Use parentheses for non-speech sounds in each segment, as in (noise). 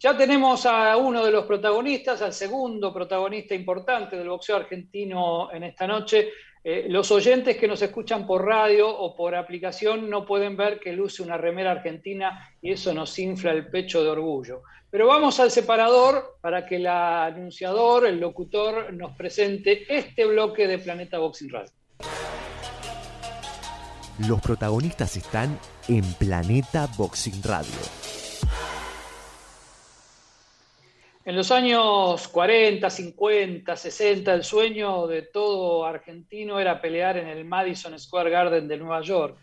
Ya tenemos a uno de los protagonistas, al segundo protagonista importante del boxeo argentino en esta noche. Eh, los oyentes que nos escuchan por radio o por aplicación no pueden ver que luce una remera argentina y eso nos infla el pecho de orgullo. Pero vamos al separador para que el anunciador, el locutor, nos presente este bloque de Planeta Boxing Radio. Los protagonistas están en Planeta Boxing Radio. En los años 40, 50, 60, el sueño de todo argentino era pelear en el Madison Square Garden de Nueva York.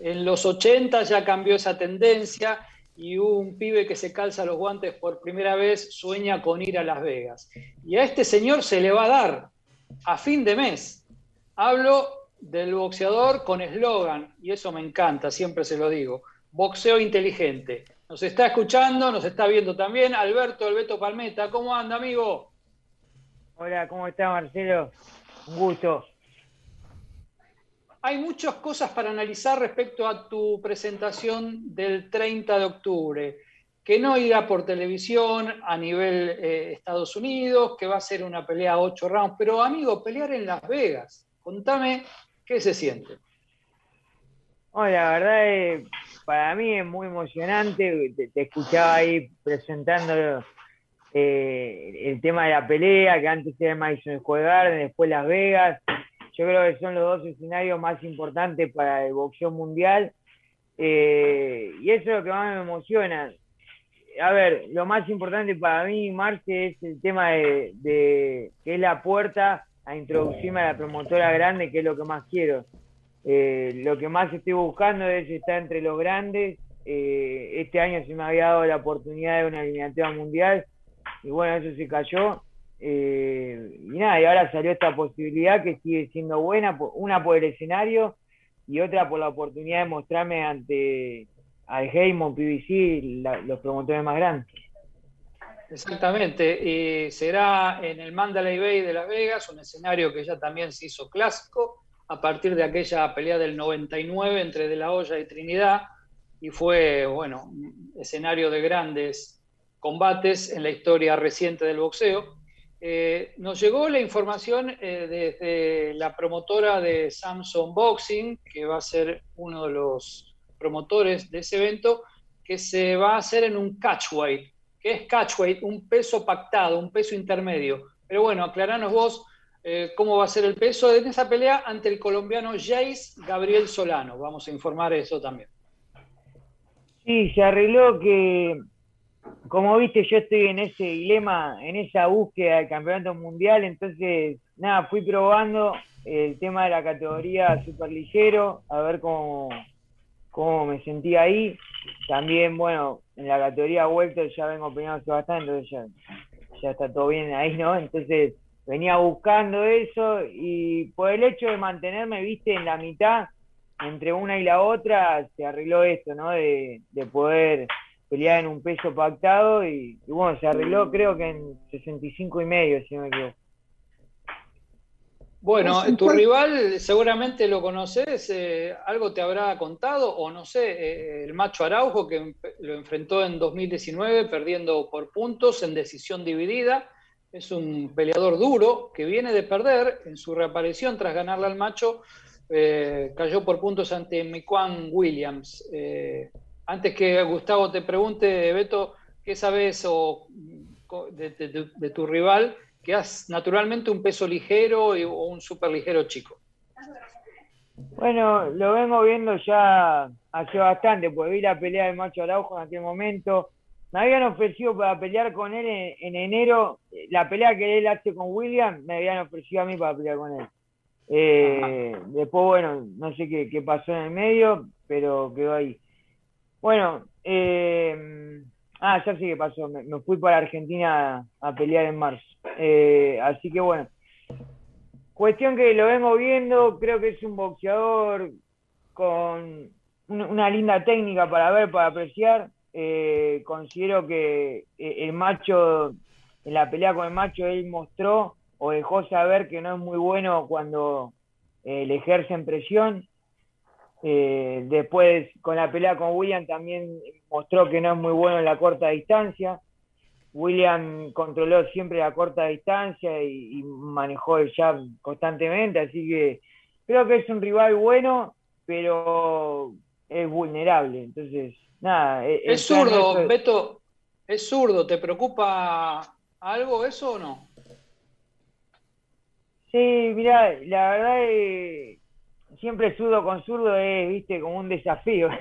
En los 80 ya cambió esa tendencia y un pibe que se calza los guantes por primera vez sueña con ir a Las Vegas. Y a este señor se le va a dar a fin de mes. Hablo del boxeador con eslogan, y eso me encanta, siempre se lo digo, boxeo inteligente. Nos está escuchando, nos está viendo también Alberto Alberto Palmeta. ¿Cómo anda, amigo? Hola, ¿cómo está, Marcelo? Un gusto. Hay muchas cosas para analizar respecto a tu presentación del 30 de octubre, que no irá por televisión a nivel eh, Estados Unidos, que va a ser una pelea a ocho rounds, pero amigo, pelear en Las Vegas, contame qué se siente. Hola, la verdad es para mí es muy emocionante. Te, escuchaba ahí presentando eh, el tema de la pelea, que antes era Madison Square Garden, después Las Vegas. Yo creo que son los dos escenarios más importantes para el boxeo mundial. Eh, y eso es lo que más me emociona. A ver, lo más importante para mí, Marce, es el tema de, de que es la puerta a introducirme a la promotora grande, que es lo que más quiero. Eh, lo que más estoy buscando es estar entre los grandes. Eh, este año se me había dado la oportunidad de una eliminatoria mundial y bueno, eso se cayó. Eh, y nada, y ahora salió esta posibilidad que sigue siendo buena, una por el escenario y otra por la oportunidad de mostrarme ante al Heymon, PBC, los promotores más grandes. Exactamente, será en el Mandalay Bay de Las Vegas, un escenario que ya también se hizo clásico a partir de aquella pelea del 99 entre De La Hoya y Trinidad, y fue, bueno, escenario de grandes combates en la historia reciente del boxeo. Eh, nos llegó la información eh, desde la promotora de Samsung Boxing, que va a ser uno de los promotores de ese evento, que se va a hacer en un catchweight. ¿Qué es catchweight? Un peso pactado, un peso intermedio. Pero bueno, aclaranos vos eh, cómo va a ser el peso en esa pelea ante el colombiano Jace Gabriel Solano. Vamos a informar eso también. Sí, se arregló que, como viste, yo estoy en ese dilema, en esa búsqueda del campeonato mundial, entonces, nada, fui probando el tema de la categoría superligero, a ver cómo, cómo me sentía ahí. También, bueno, en la categoría vuelta ya vengo peleando bastante, entonces ya está todo bien ahí, ¿no? Entonces, venía buscando eso y por el hecho de mantenerme, viste, en la mitad, entre una y la otra, se arregló esto, ¿no? De, poder pelear en un peso pactado y, bueno, se arregló creo que en 65 y medio, si no me equivoco. Bueno, tu rival seguramente lo conoces, eh, algo te habrá contado, o no sé, eh, el macho Araujo que lo enfrentó en 2019 perdiendo por puntos en decisión dividida es un peleador duro que viene de perder en su reaparición tras ganarle al macho. Eh, cayó por puntos ante Miquan Williams. Eh, antes que Gustavo te pregunte, Beto, ¿qué sabes o, de, tu rival? Que has naturalmente un peso ligero o un super ligero chico. Bueno, lo vengo viendo ya hace bastante, porque vi la pelea del macho Araujo en aquel momento me habían ofrecido para pelear con él en, enero, la pelea que él hace con William, me habían ofrecido a mí para pelear con él. Eh, después, bueno, no sé qué, pasó en el medio, pero quedó ahí. Bueno, eh, ah, ya sé qué pasó, me, fui para Argentina a, pelear en marzo. Eh, así que bueno, cuestión que lo vengo viendo, creo que es un boxeador con una linda técnica para ver, para apreciar eh, considero que eh, el macho, en la pelea con el macho, él mostró o dejó saber que no es muy bueno cuando eh, le ejercen presión. después, con la pelea con William, también mostró que no es muy bueno en la corta distancia. William controló siempre la corta distancia y, manejó el jab constantemente, así que creo que es un rival bueno, pero es vulnerable. Entonces, nada. E-, es zurdo, Beto, es zurdo. ¿Te preocupa algo eso o no? Sí, mira, la verdad es, siempre zurdo con zurdo es, viste, como un desafío. (laughs)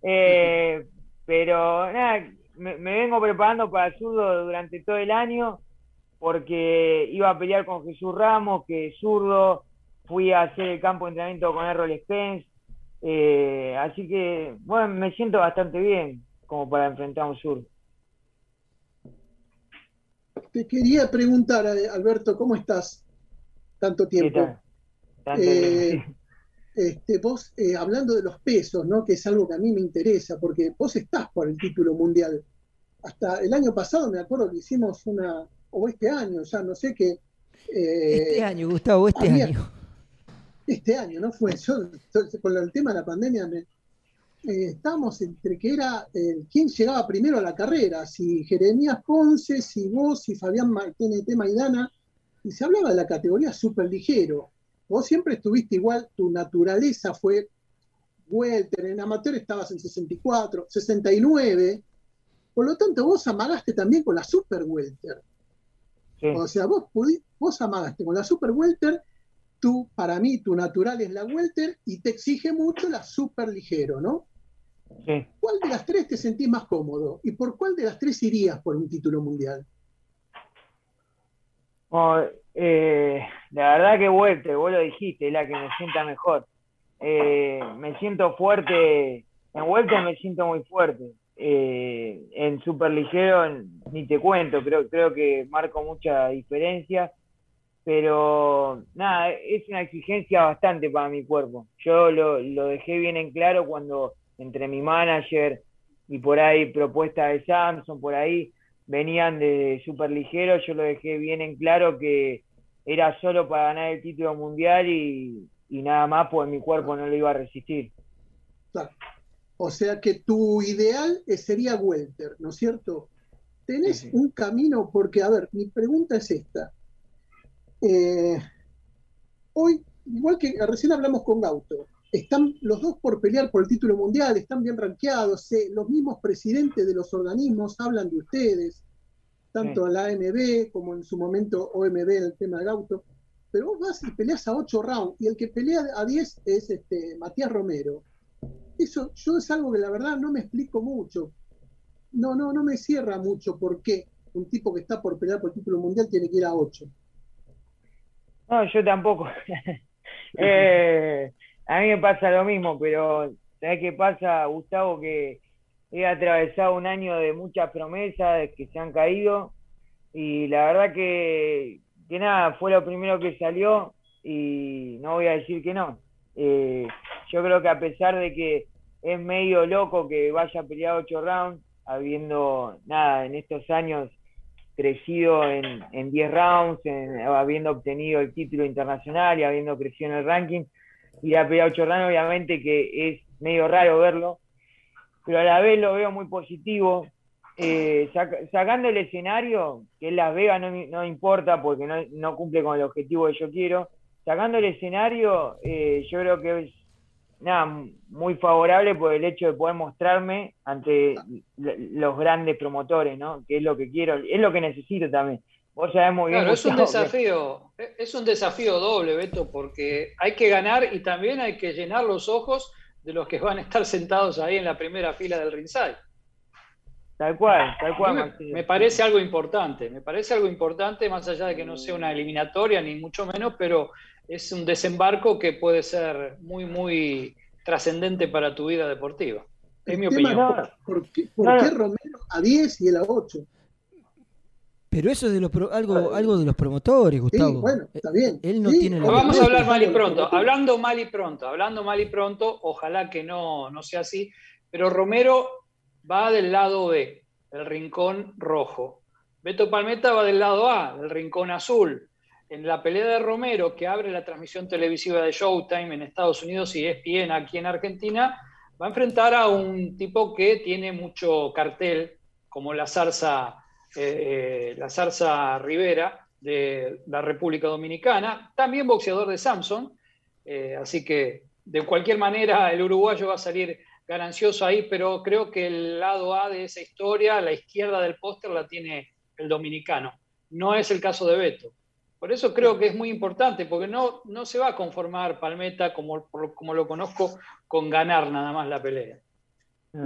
Eh, pero nada, me, vengo preparando para el zurdo durante todo el año porque iba a pelear con Jesús Ramos, que es zurdo, fui a hacer el campo de entrenamiento con Errol Spence, eh, así que, bueno, me siento bastante bien como para enfrentar a un zurdo. Te quería preguntar, eh, Alberto, ¿cómo estás? Tanto tiempo. Eh, este, vos, eh, hablando de los pesos, ¿no? que es algo que a mí me interesa, porque vos estás por el título mundial. Hasta el año pasado me acuerdo que hicimos una, o este año, ya no sé qué. Eh, este año, Gustavo, este año. Este año, ¿no fue? Yo, con el tema de la pandemia, me, eh, estábamos entre que era quién llegaba primero a la carrera, si Jeremías Ponce, si vos, si Fabián TNT Maidana, y se hablaba de la categoría súper ligero Vos siempre estuviste igual, tu naturaleza fue welter, en amateur estabas en 64, 69, por lo tanto vos amagaste también con la super welter. O sea, vos, vos amagaste con la super welter, tú, para mí, tu natural es la welter y te exige mucho la super ligero, ¿no? ¿Cuál de las tres te sentís más cómodo? ¿Y por cuál de las tres irías por un título mundial? Eh, la verdad que vuelta, vos lo dijiste, es la que me sienta mejor. Eh, me siento fuerte, en vuelta me siento muy fuerte. Eh, en super ligero ni te cuento, creo, creo que marco mucha diferencia, pero nada, es una exigencia bastante para mi cuerpo. Yo lo, lo dejé bien en claro cuando entre mi manager y por ahí propuesta de Samsung, por ahí venían de super ligero, yo lo dejé bien en claro que era solo para ganar el título mundial y, nada más, pues mi cuerpo no lo iba a resistir. O sea que tu ideal sería welter, ¿no es cierto? Tenés un camino, porque, a ver, mi pregunta es esta. Eh, hoy, igual que recién hablamos con Gauto, están los dos por pelear por el título mundial, están bien rankeados, los mismos presidentes de los organismos hablan de ustedes tanto en la AMB como en su momento OMB en el tema del auto. Pero vos vas y peleas a 8 rounds y el que pelea a 10 es este, Matías Romero. Eso yo es algo que la verdad no me explico mucho. No, no, no me cierra mucho por qué un tipo que está por pelear por el título mundial tiene que ir a 8. No, yo tampoco. (laughs) Eh, a mí me pasa lo mismo, pero ¿sabes qué pasa, Gustavo? Que he atravesado un año de muchas promesas que se han caído y la verdad que, que nada, fue lo primero que salió y no voy a decir que no. Eh, yo creo que a pesar de que es medio loco que vaya a pelear ocho rounds, habiendo, nada, en estos años crecido en, en 10 rounds, habiendo obtenido el título internacional y habiendo crecido en el ranking, y a pelear ocho rounds, obviamente que es medio raro verlo, pero a la vez lo veo muy positivo. Eh, sacando el escenario, que Las Vegas no, no importa porque no, cumple con el objetivo que yo quiero, sacando el escenario, eh, yo creo que es nada, muy favorable por el hecho de poder mostrarme ante los grandes promotores, ¿no? Que es lo que quiero, es lo que necesito también. Vos sabés muy bien. Claro, es un desafío, es un desafío doble, Beto, porque hay que ganar y también hay que llenar los ojos de los que van a estar sentados ahí en la primera fila del ringside. Tal cual, tal cual. Me, parece algo importante, me parece algo importante, más allá de que no sea una eliminatoria, ni mucho menos, pero es un desembarco que puede ser muy, muy trascendente para tu vida deportiva. Es mi opinión. ¿Por qué, Romero a 10 y él a 8? Pero eso es de los algo, algo de los promotores, Gustavo. bueno, está bien. Él no tiene la Vamos a hablar mal y pronto. Hablando mal y pronto, hablando mal y pronto, ojalá que no, no sea así. Pero Romero va del lado B, el rincón rojo. Beto Palmeta va del lado A, del rincón azul. En la pelea de Romero, que abre la transmisión televisiva de Showtime en Estados Unidos y ESPN aquí en Argentina, va a enfrentar a un tipo que tiene mucho cartel, como la zarza eh, la Zarza Rivera de la República Dominicana, también boxeador de Samson, eh, así que de cualquier manera el uruguayo va a salir ganancioso ahí, pero creo que el lado A de esa historia, la izquierda del póster, la tiene el dominicano. No es el caso de Beto. Por eso creo que es muy importante, porque no, no se va a conformar Palmeta, como, como lo conozco, con ganar nada más la pelea.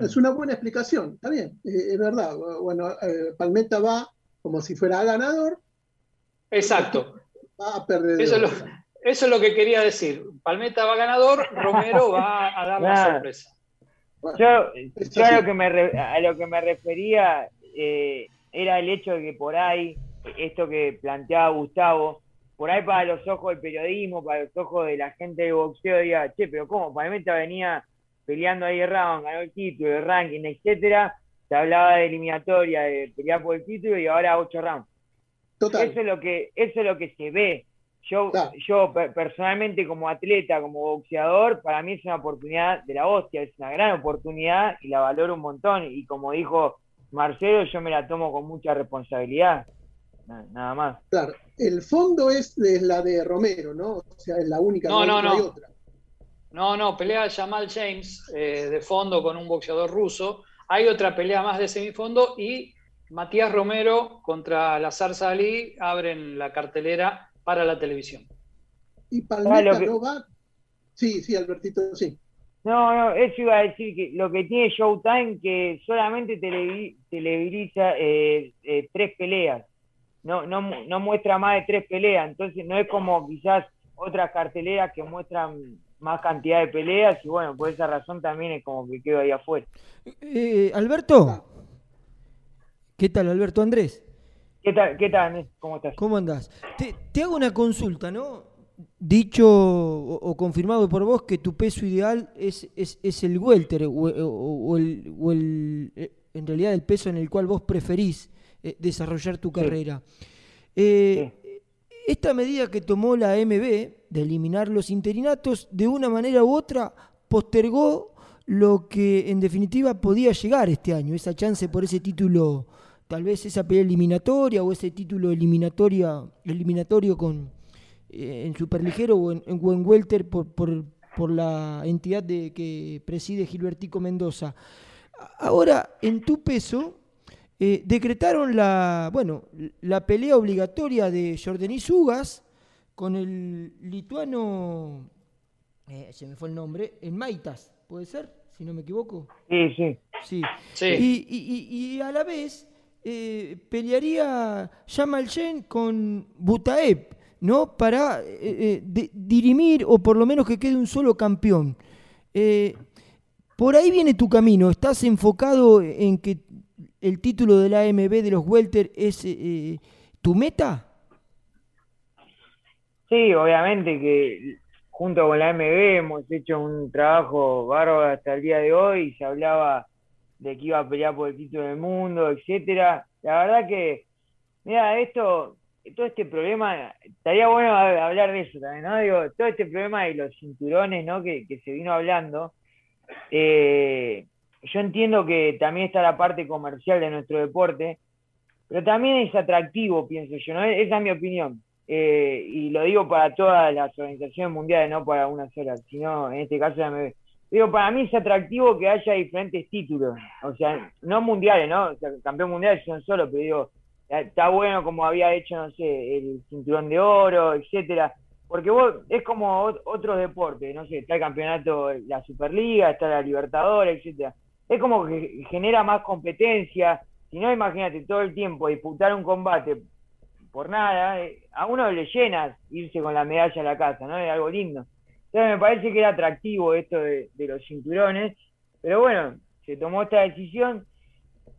Es una buena explicación, está bien, eh, es verdad. Bueno, eh, Palmeta va como si fuera ganador. Exacto. (laughs) Va a perder. Eso es, lo, eso es lo que quería decir. Palmeta va ganador, Romero va a dar la sorpresa. Yo, a, lo que me a lo que me refería eh, era el hecho de que por ahí, esto que planteaba Gustavo, por ahí para los ojos del periodismo, para los ojos de la gente del boxeo, diga, che, pero ¿cómo? Palmeta venía peleando ahí round, ganó el título, el ranking, etcétera, se hablaba de eliminatoria, de pelear por el título y ahora ocho rounds. Total. Eso es lo que, eso es lo que se ve. Yo, yo personalmente como atleta, como boxeador, para mí es una oportunidad de la hostia, es una gran oportunidad y la valoro un montón. Y como dijo Marcelo, yo me la tomo con mucha responsabilidad. Nada más. Claro, el fondo es, la de Romero, ¿no? O sea, es la única, no, no, no. otra. No, no, pelea Jamal James eh, de fondo con un boxeador ruso. Hay otra pelea más de semifondo y Matías Romero contra Lazar Salí abren la cartelera para la televisión. Y Palmeta no va. Sí, sí, Albertito, sí. No, no, eso iba a decir que lo que tiene Showtime que solamente televisa eh, eh, tres peleas. No, no, no muestra más de tres peleas. Entonces no es como quizás otras carteleras que muestran más cantidad de peleas y bueno, por esa razón también es como que quedo ahí afuera. Eh, Alberto, ¿qué tal Alberto Andrés? ¿Qué tal, qué tal ¿Cómo estás? ¿Cómo andás? Te, hago una consulta, ¿no? Dicho o, confirmado por vos que tu peso ideal es, es, el welter o, el, o, el, eh, en realidad el peso en el cual vos preferís eh, desarrollar tu carrera. Eh, esta medida que tomó la MB de eliminar los interinatos, de una manera u otra postergó lo que en definitiva podía llegar este año, esa chance por ese título, tal vez esa pelea eliminatoria o ese título eliminatoria, eliminatorio con eh, en superligero o en, en, welter por, por, por, la entidad de, que preside Gilbertico Mendoza. Ahora, en tu peso, eh, decretaron la, bueno, la pelea obligatoria de Jordanis Ugas con el lituano, eh, se me fue el nombre, en Maitas, ¿puede ser? Si no me equivoco. Sí, sí. Sí. Y, a la vez eh, pelearía Jamal con Butaeb, ¿no? Para dirimir o por lo menos que quede un solo campeón. por ahí viene tu camino, estás enfocado en que el título de la AMB de los Welter es eh, tu meta? Sí, obviamente que junto con la AMB hemos hecho un trabajo bárbaro hasta el día de hoy se hablaba de que iba a pelear por el título del mundo, etcétera. La verdad que, mira, esto, todo este problema, estaría bueno hablar de eso también, ¿no? Digo, todo este problema de los cinturones, ¿no? Que, que se vino hablando, eh, yo entiendo que también está la parte comercial de nuestro deporte, pero también es atractivo, pienso yo, ¿no? Esa es mi opinión. Eh, y lo digo para todas las organizaciones mundiales, no para una sola, sino en este caso me Digo, para mí es atractivo que haya diferentes títulos, o sea, no mundiales, ¿no? O sea, campeón mundial son solo, pero digo, está bueno como había hecho, no sé, el cinturón de oro, etcétera, porque vos es como otros deportes, no sé, está el campeonato, la Superliga, está la Libertadores, etcétera es como que genera más competencia. Si no, imagínate todo el tiempo disputar un combate por nada, eh, a uno le llena irse con la medalla a la casa, ¿no? Es algo lindo. Entonces me parece que era atractivo esto de, los cinturones, pero bueno, se tomó esta decisión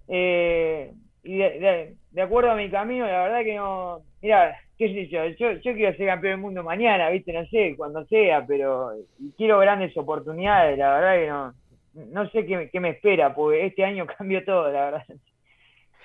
eh, y de, acuerdo a mi camino, la verdad que no, mira, qué sé yo, yo, yo quiero ser campeón del mundo mañana, viste, no sé, cuando sea, pero quiero grandes oportunidades, la verdad que no, no sé qué, me espera, porque este año (laughs) cambió todo, la verdad.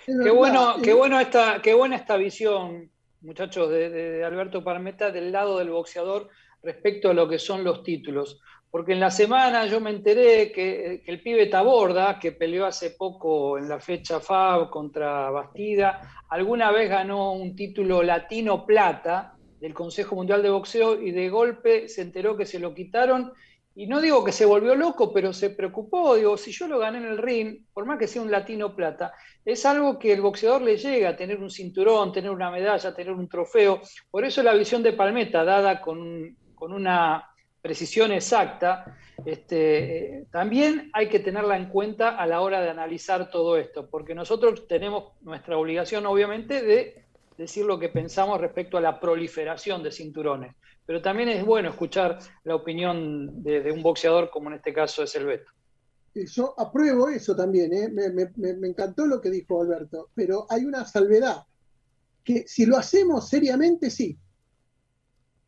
Qué bueno, qué bueno esta, qué buena esta visión, muchachos, de, Alberto Parmeta del lado del boxeador respecto a lo que son los títulos. porque en la semana yo me enteré que, el pibe Taborda, que peleó hace poco en la fecha FAB contra Bastida, alguna vez ganó un título latino plata del Consejo Mundial de Boxeo y de golpe se enteró que se lo quitaron. Y no digo que se volvió loco, pero se preocupó. Digo, si yo lo gané en el ring, por más que sea un latino plata, es algo que el boxeador le llega, tener un cinturón, tener una medalla, tener un trofeo. Por eso la visión de Palmeta, dada con, una precisión exacta, este, también hay que tenerla en cuenta a la hora de analizar todo esto, porque nosotros tenemos nuestra obligación, obviamente, de decir lo que pensamos respecto a la proliferación de cinturones. Pero también es bueno escuchar la opinión de, un boxeador como en este caso es el Beto. Yo apruebo eso también, ¿eh? me encantó lo que dijo Alberto, pero hay una salvedad, que si lo hacemos seriamente, sí,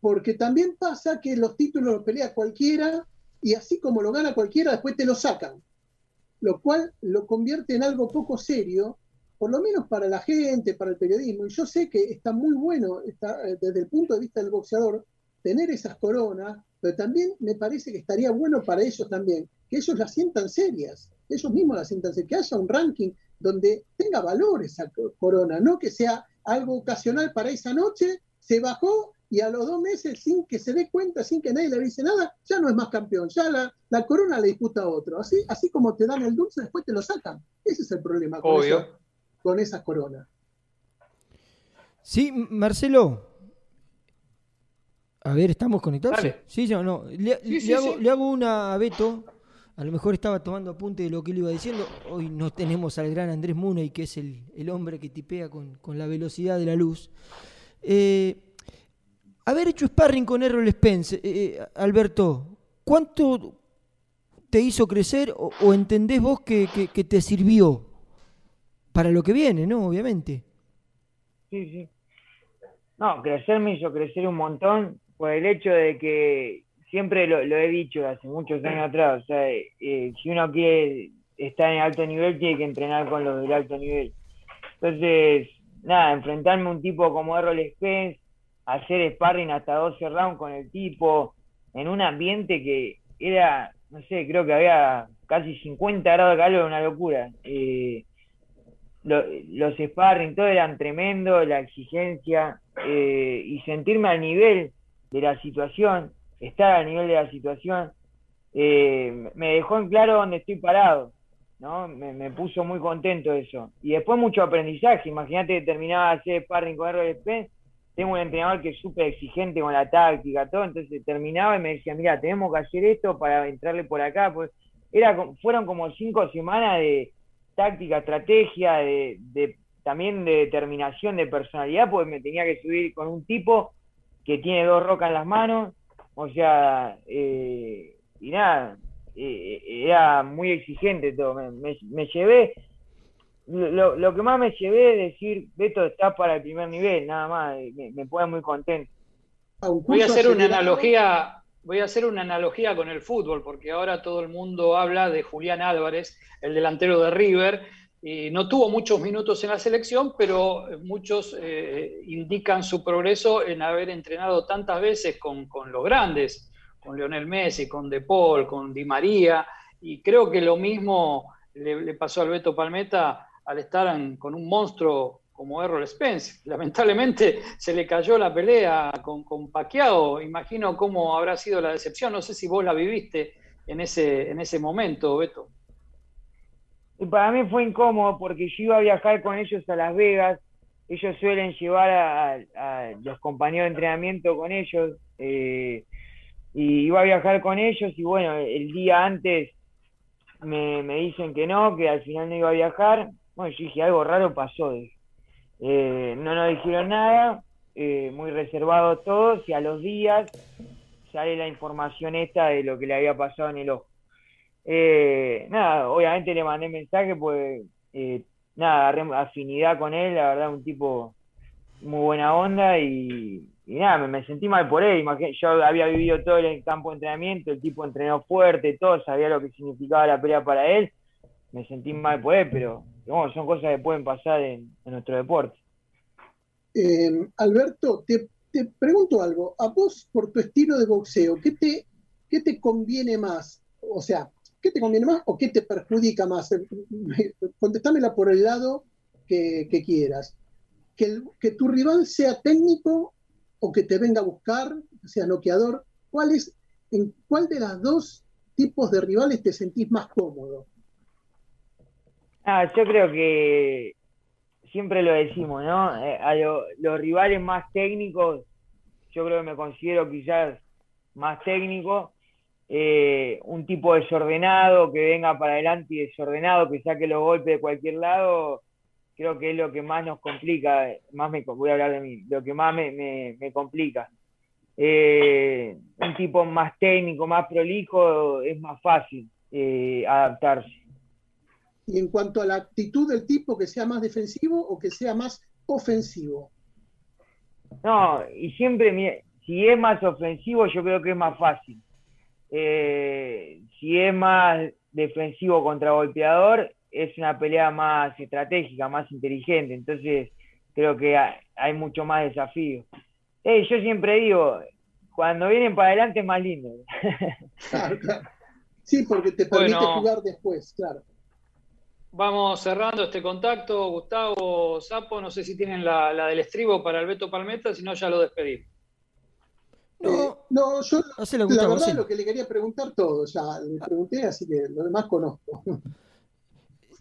porque también pasa que los títulos los pelea cualquiera y así como lo gana cualquiera, después te lo sacan, lo cual lo convierte en algo poco serio, por lo menos para la gente, para el periodismo. Y yo sé que está muy bueno está, eh, desde el punto de vista del boxeador tener esas coronas, pero también me parece que estaría bueno para ellos también, que ellos las sientan serias, ellos mismos las sientan serias, que haya un ranking donde tenga valor esa corona, no que sea algo ocasional para esa noche, se bajó y a los dos meses, sin que se dé cuenta, sin que nadie le avise nada, ya no es más campeón, ya la, la corona le disputa a otro. Así, así como te dan el dulce, después te lo sacan. Ese es el problema con, con esas coronas. Sí, Marcelo. A ver, ¿estamos conectados? Sí, yo no. Le, hago, le, hago, una a Beto. A lo mejor estaba tomando apunte de lo que él iba diciendo. Hoy no tenemos al gran Andrés Muney, que es el, el hombre que tipea con, con la velocidad de la luz. Eh, haber hecho sparring con Errol Spence, eh, eh, Alberto, ¿cuánto te hizo crecer o, entendés vos que, te sirvió para lo que viene, ¿no? Obviamente. Sí, sí. No, crecer me hizo crecer un montón por el hecho de que siempre lo, he dicho hace muchos años atrás, o sea, eh, si uno quiere estar en alto nivel, tiene que entrenar con los del alto nivel. Entonces, nada, enfrentarme a un tipo como Errol Spence, hacer sparring hasta 12 rounds con el tipo, en un ambiente que era, no sé, creo que había casi 50 grados de calor, una locura. Eh, los sparring, todo eran tremendo, la exigencia eh, y sentirme al nivel de la situación, estar al nivel de la situación, eh, me dejó en claro dónde estoy parado, ¿no? Me, puso muy contento eso. Y después mucho aprendizaje, imagínate que terminaba de hacer sparring con RDP tengo un entrenador que es súper exigente con la táctica, todo, entonces terminaba y me decía, mira, tenemos que hacer esto para entrarle por acá, pues era, fueron como cinco semanas de táctica, estrategia, de, también de determinación, de personalidad, porque me tenía que subir con un tipo que tiene dos rocas en las manos, o sea, eh, y nada, eh, era muy exigente todo, me llevé lo, lo, que más me llevé es decir, Beto está para el primer nivel, nada más, me, me pone muy contento. Voy a hacer una analogía, voy a hacer una analogía con el fútbol, porque ahora todo el mundo habla de Julián Álvarez, el delantero de River, y no tuvo muchos minutos en la selección, pero muchos eh, indican su progreso en haber entrenado tantas veces con, los grandes, con Lionel Messi, con De Paul, con Di María, y creo que lo mismo le, pasó al Beto Palmeta al estar con un monstruo como Errol Spence. (laughs) Lamentablemente se le cayó la pelea con, con Paquiao. Imagino cómo habrá sido la decepción. No sé si vos la viviste en ese, en ese momento, Beto. Y para mí fue incómodo porque yo iba a viajar con ellos a Las Vegas. Ellos suelen llevar a, los compañeros de entrenamiento con ellos. Eh, y iba a viajar con ellos y bueno, el día antes me, me, dicen que no, que al final no iba a viajar. Bueno, yo dije, algo raro pasó. Eh, no nos dijeron nada, eh, muy reservado todos, y a los días sale la información esta de lo que le había pasado en el ojo. Eh, nada, obviamente le mandé mensaje, pues nada, afinidad con él, la verdad, un tipo muy buena onda y, nada, me, sentí mal por él. yo había vivido todo el campo de entrenamiento, el tipo entrenó fuerte, todo, sabía lo que significaba la pelea para él. Me sentí mal por él, pero son cosas que pueden pasar en, nuestro deporte. Eh, Alberto, te, pregunto algo. A vos, por tu estilo de boxeo, ¿qué te, ¿qué te conviene más? O sea, ¿qué te conviene más o qué te perjudica más? Contestámela por el lado que, quieras. Que, que, tu rival sea técnico o que te venga a buscar, sea noqueador. ¿Cuál es, ¿En cuál de las dos tipos de rivales te sentís más cómodo? Ah, yo creo que siempre lo decimos, ¿no? Eh, a los rivales más técnicos, yo creo que me considero quizás más técnico, eh, un tipo desordenado que venga para adelante y desordenado, que saque los golpes de cualquier lado, creo que es lo que más nos complica, más me voy a hablar de mí, lo que más me, complica. Eh, un tipo más técnico, más prolijo, es más fácil adaptarse. Y en cuanto a la actitud del tipo, que sea más defensivo o que sea más ofensivo. No, y siempre, si es más ofensivo, yo creo que es más fácil. Eh, si es más defensivo contra golpeador, es una pelea más estratégica, más inteligente. Entonces, creo que hay mucho más desafío. Eh, yo siempre digo, cuando vienen para adelante es más lindo. Claro, (laughs) claro. Sí, porque te permite jugar después, claro. Vamos cerrando este contacto. Gustavo Sapo, no sé si tienen la, del estribo para el Beto Palmeta, si no ya lo despedimos. No, eh, no yo la verdad lo que le quería preguntar todo, ya le pregunté, así que lo demás conozco.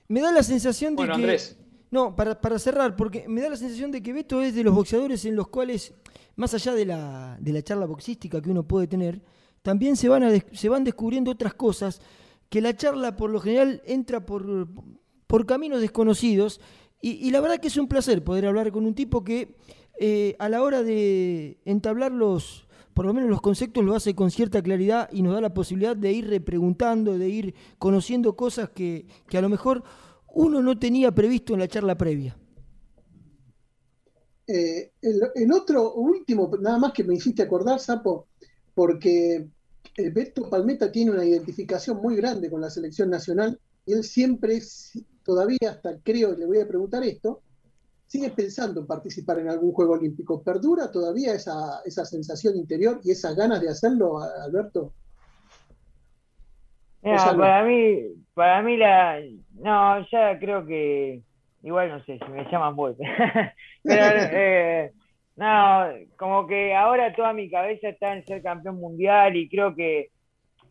Me da la sensación de bueno, que... Andrés. No, para, para, cerrar, porque me da la sensación de que Beto es de los boxeadores en los cuales, más allá de la, de la charla boxística que uno puede tener, también se van, a, se van descubriendo otras cosas que la charla por lo general entra por, por caminos desconocidos y, la verdad que es un placer poder hablar con un tipo que eh, a la hora de entablar los, por lo menos los conceptos lo hace con cierta claridad y nos da la posibilidad de ir repreguntando, de ir conociendo cosas que, a lo mejor uno no tenía previsto en la charla previa. Eh, el, otro último, nada más que me hiciste acordar, Sapo, porque eh, Beto Palmeta tiene una identificación muy grande con la selección nacional y él siempre, todavía hasta creo, le voy a preguntar esto, sigue pensando en participar en algún Juego Olímpico. ¿Perdura todavía esa, esa sensación interior y esas ganas de hacerlo, Alberto? para mí, para mí la, no, ya creo que, igual no sé, si me llaman vuelta. (laughs) Pero, eh, no, como que ahora toda mi cabeza está en ser campeón mundial y creo que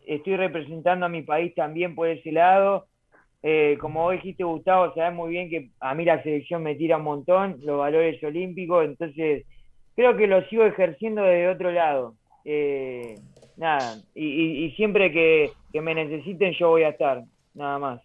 estoy representando a mi país también por ese lado. Eh, como vos dijiste, Gustavo, sabes muy bien que a mí la selección me tira un montón, los valores olímpicos, entonces creo que lo sigo ejerciendo desde otro lado. Eh, nada, y, siempre que, que me necesiten yo voy a estar, nada más.